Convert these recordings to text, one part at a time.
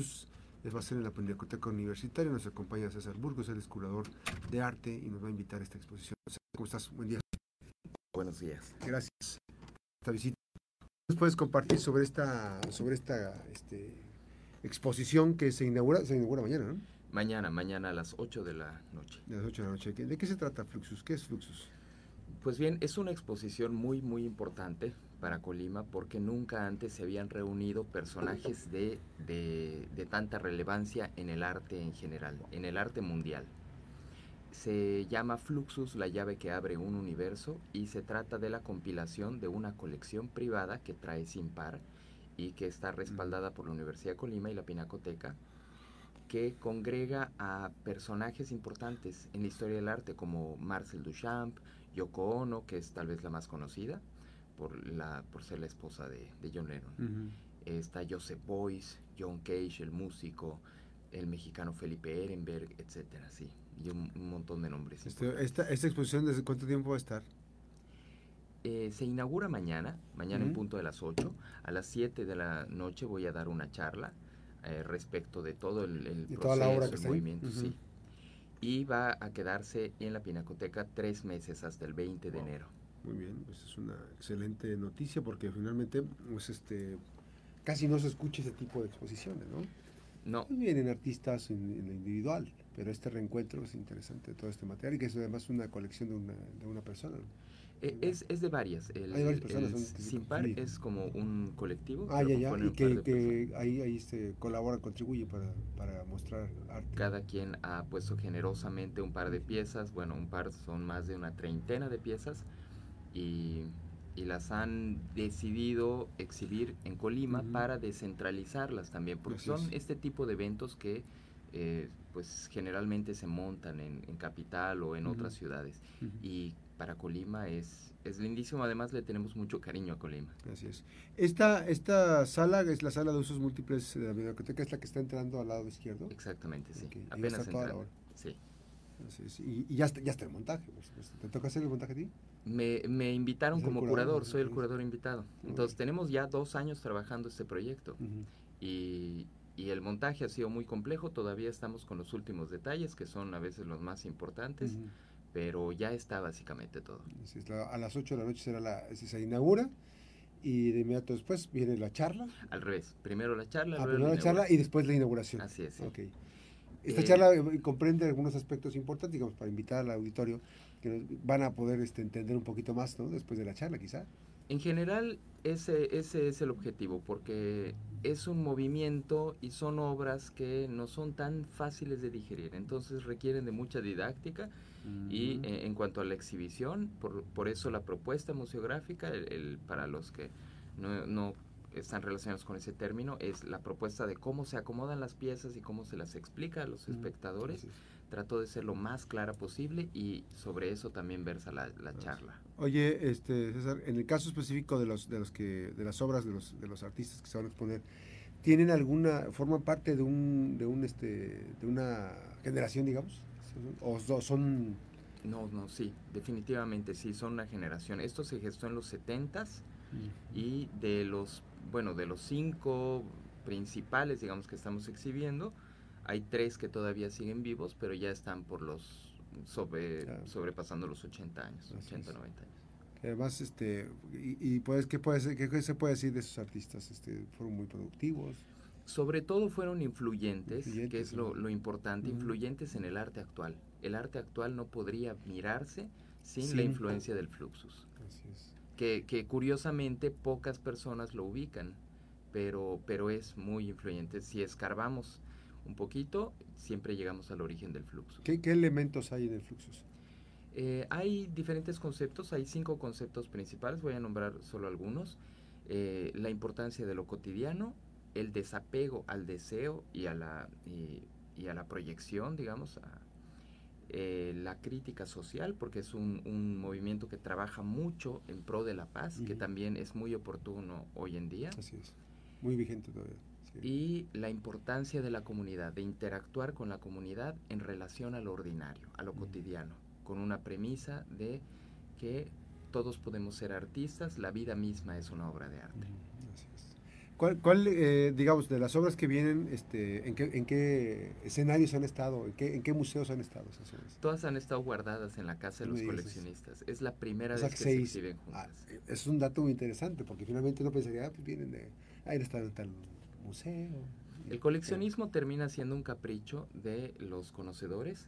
Fluxus va a ser en la Pinacoteca Universitaria. Nos acompaña César Burgos, es curador de arte y nos va a invitar a esta exposición. ¿Cómo estás? Buen día. Buenos días. Gracias por esta visita. ¿Nos puedes compartir sobre esta, sobre esta este, exposición que se inaugura, se inaugura mañana, ¿no? Mañana, mañana a las 8 de la noche. De las 8 de la noche. ¿De qué se trata Fluxus? ¿Qué es Fluxus? Pues bien, es una exposición muy, muy importante para Colima porque nunca antes se habían reunido personajes de, de, de, tanta relevancia en el arte en general, en el arte mundial. Se llama Fluxus, la llave que abre un universo, y se trata de la compilación de una colección privada que trae sin par y que está respaldada por la Universidad de Colima y la Pinacoteca, que congrega a personajes importantes en la historia del arte como Marcel Duchamp, Yoko Ono, que es tal vez la más conocida por, la, por ser la esposa de, de John Lennon. Uh -huh. Está Joseph Beuys, John Cage, el músico, el mexicano Felipe Ehrenberg, etcétera, sí, y un, un montón de nombres. Este, esta, ¿Esta exposición desde cuánto tiempo va a estar? Eh, se inaugura mañana, mañana uh -huh. en punto de las 8. A las 7 de la noche voy a dar una charla eh, respecto de todo el, el ¿Y proceso, toda la obra que el movimiento, uh -huh. sí. Y va a quedarse en la Pinacoteca tres meses hasta el 20 de Wow. enero. Muy bien, pues es una excelente noticia porque finalmente pues este casi no se escucha ese tipo de exposiciones, ¿no? No, Pues vienen artistas en, en lo individual, pero este reencuentro es interesante, todo este material, y que es además una colección de una, de una persona. eh, es, es de varias. El, Hay varias personas, el son- que se Sin Par confluyen. es como un colectivo. Ah, ya, ya, y que, que ahí, ahí este, colabora, contribuye para, para mostrar arte. Cada quien ha puesto generosamente un par de piezas, bueno, un par son más de una treintena de piezas y, y las han decidido exhibir en Colima para descentralizarlas también, porque Así son es. este tipo de eventos que eh, pues generalmente se montan en, en capital o en otras ciudades y para Colima es, es lindísimo, además le tenemos mucho cariño a Colima. Así es. Esta, esta sala es la sala de usos múltiples de la biblioteca, es la que está entrando al lado izquierdo. Exactamente, sí. Ok, ahí va a Apenas entrando. Sí. Así es. Y, y ya, está, ya está el montaje, por supuesto. ¿Te toca hacer el montaje a ti? Me, me invitaron como curador, soy el curador invitado. Entonces tenemos ya dos años trabajando este proyecto y, y el montaje ha sido muy complejo, todavía estamos con los últimos detalles que son a veces los más importantes, pero ya está básicamente todo. Así es, la- a las 8 de la noche será la, se inaugura y de inmediato después viene la charla. Al revés, primero la charla, Ah, luego primero la charla y después la inauguración. Así es, sí. Ok. Esta Eh, charla eh, comprende algunos aspectos importantes, digamos, para invitar al auditorio que van a poder este, entender un poquito más, ¿no? Después de la charla, quizá. En general, ese, ese es el objetivo, porque es un movimiento y son obras que no son tan fáciles de digerir, entonces requieren de mucha didáctica Y Ujú. eh, en cuanto a la exhibición, por, por eso la propuesta museográfica, el, el- para los que no, no están relacionados con ese término, es la propuesta de cómo se acomodan las piezas y cómo se las explica a los espectadores. Trató de ser lo más clara posible y sobre eso también versa la, la charla. Oye, este, César, en el caso específico de los, de los que, de las obras de los, de los artistas que se van a exponer, ¿tienen alguna, forman parte de un, de un, este, de una generación, digamos? ¿O so- son, No, no, sí, definitivamente sí, son una generación. Esto se gestó en los 70s y de los, bueno, de los cinco principales, digamos, que estamos exhibiendo, hay tres que todavía siguen vivos, pero ya están por los, sobre, Claro. sobrepasando los 80 años, Así 80, es. 90 años. que además, este, y, y pues, ¿qué, puede ser, qué, qué se puede decir de esos artistas? Este, ¿Fueron muy productivos? Sobre todo fueron influyentes, que es lo, importante, influyentes en el arte actual. El arte actual no podría mirarse sin, Sin- la influencia del fluxus. Así es. Que, que curiosamente pocas personas lo ubican, pero, pero es muy influyente. Si escarbamos un poquito, siempre llegamos al origen del fluxo. ¿Qué, qué elementos hay en el Fluxus? Eh, hay diferentes conceptos, hay cinco conceptos principales, voy a nombrar solo algunos. Eh, la importancia de lo cotidiano, el desapego al deseo y a la, y, y a la proyección, digamos, a- eh, la crítica social, porque es un, un movimiento que trabaja mucho en pro de la paz, que también es muy oportuno hoy en día. Así es. Muy vigente todavía. sí. Y la importancia de la comunidad, de interactuar con la comunidad en relación a lo ordinario, a lo cotidiano, con una premisa de que todos podemos ser artistas, la vida misma es una obra de arte. ¿Cuál, cuál eh, digamos, de las obras que vienen, este, en, qué, en qué escenarios han estado, en qué, en qué museos han estado esas obras? Todas han estado guardadas en la casa de los coleccionistas. Es la primera O sea, vez que que se exhiben Ah, juntas. es un dato muy interesante, porque finalmente uno pensaría, ah, pues vienen de, ahí están en tal museo. El coleccionismo termina siendo un capricho de los conocedores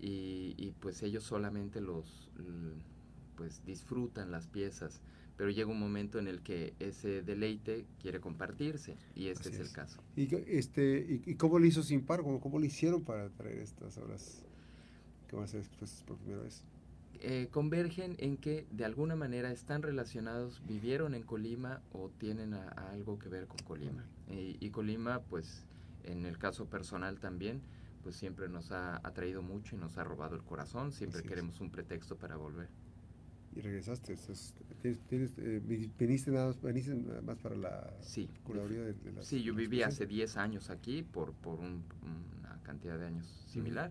y, y, pues ellos solamente los l- pues disfrutan las piezas, pero llega un momento en el que ese deleite quiere compartirse y este es, es. el caso. ¿Y, este, y, cómo lo hizo Simpar? ¿Cómo, ¿Cómo lo hicieron para traer estas obras que van a ser expuestas por primera vez? Eh, convergen en que de alguna manera están relacionados, vivieron en Colima o tienen a- a algo que ver con Colima. Y, y Colima, pues en el caso personal también, pues siempre nos ha atraído mucho y nos ha robado el corazón, siempre Así es. queremos un pretexto para volver. Y regresaste, estás- tienes, tienes, eh, viniste nada más, viniste nada más para la Sí, curaduría de, de las sí, yo viví hace exposición. 10 años aquí por, por un- una cantidad de años similar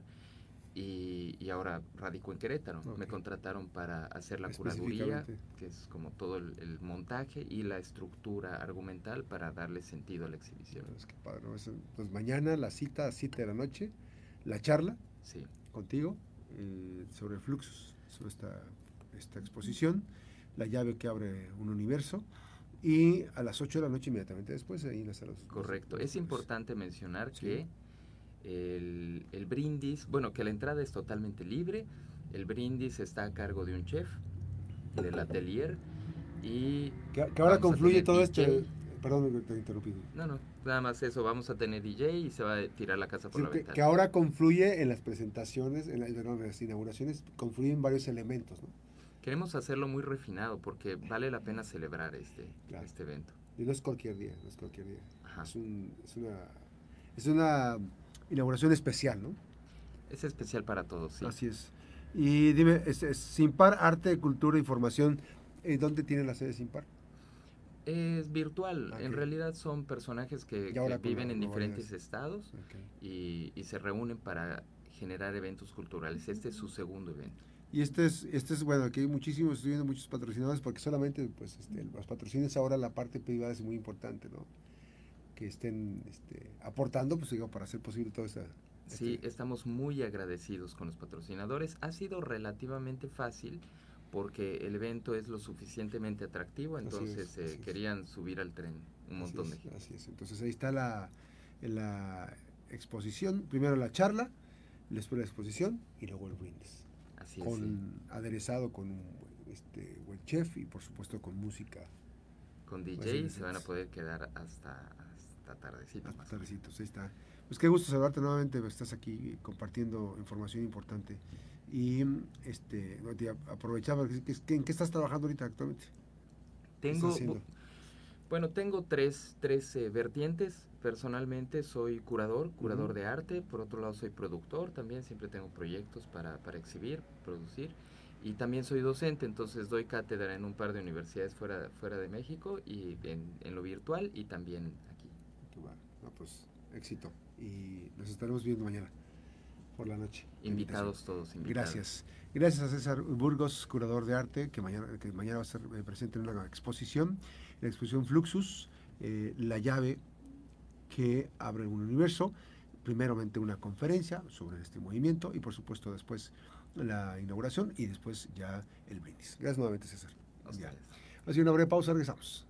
y, y ahora radico en Querétaro. Me contrataron para hacer la curaduría, que es como todo el, el montaje y la estructura argumental para darle sentido a la exhibición. Es que padre, ¿no? Es- Entonces mañana la cita a 7 de la noche, la charla Sí, contigo eh, sobre Fluxus, sobre esta, esta exposición, la llave que abre un universo y a las 8 de la noche inmediatamente después ahí en las salas. correcto. Es importante mencionar Sí. que el, el brindis, bueno, que la entrada es totalmente libre, el brindis está a cargo de un chef del atelier y Que, que ahora confluye todo este... Perdón te interrumpí. No, no, nada más eso, vamos a tener DJ y se va a tirar la casa por Sí, la que, ventana. que ahora confluye en las presentaciones, en, la- en las inauguraciones, confluyen varios elementos, ¿no? Queremos hacerlo muy refinado porque vale la pena celebrar este, Claro. este evento. Y no es cualquier día, no es cualquier día. Ajá. Es, un- es una, es una inauguración especial, ¿no? Es especial para todos, sí. Así es. Y dime, es, es Simpar, Arte, Cultura, Información, eh, ¿dónde tiene la sede Simpar? Es virtual, Ah, en realidad son personajes que, viven la en diferentes estados y se reúnen para generar eventos culturales. Este es su segundo evento. Y este es, este es, bueno, aquí hay muchísimos, estoy viendo muchos patrocinadores, porque solamente, pues, este, los patrocinios ahora la parte privada es muy importante, ¿no? Que estén este, aportando, pues, digo, para hacer posible todo esta... Sí, este- estamos muy agradecidos con los patrocinadores. Ha sido relativamente fácil porque el evento es lo suficientemente atractivo, es, entonces eh, es. querían subir al tren un Así montón de gente. Así es. Entonces ahí está la, la exposición, primero la charla, después la exposición y luego el brindis. Así con sí. aderezado con un este, buen chef y por supuesto con música Con Pues DJ se van a poder quedar hasta, hasta tardecito. hasta tardecitos. Ahí está. Pues qué gusto saludarte nuevamente, estás aquí compartiendo información importante. Y este, aprovechaba, ¿qué- qué- ¿en qué estás trabajando ahorita actualmente? ¿Qué estás Tengo, bueno, tengo tres, tres eh, vertientes. Personalmente soy curador, curador de arte. Por otro lado soy productor, también siempre tengo proyectos para, para exhibir, producir. Y también soy docente, entonces doy cátedra en un par de universidades fuera, fuera de México y en, en lo virtual y también aquí. Qué bueno. No, pues éxito. Y nos estaremos viendo mañana por la noche. Invitados todos, invitados. Gracias. Gracias a César Burgos, curador de arte, que mañana, que mañana va a estar eh, presente en una exposición, la exposición Fluxus, eh, la llave que abre un universo, primeramente una conferencia sobre este movimiento y por supuesto después la inauguración y después ya el brindis. Gracias nuevamente César. Así una breve pausa, regresamos.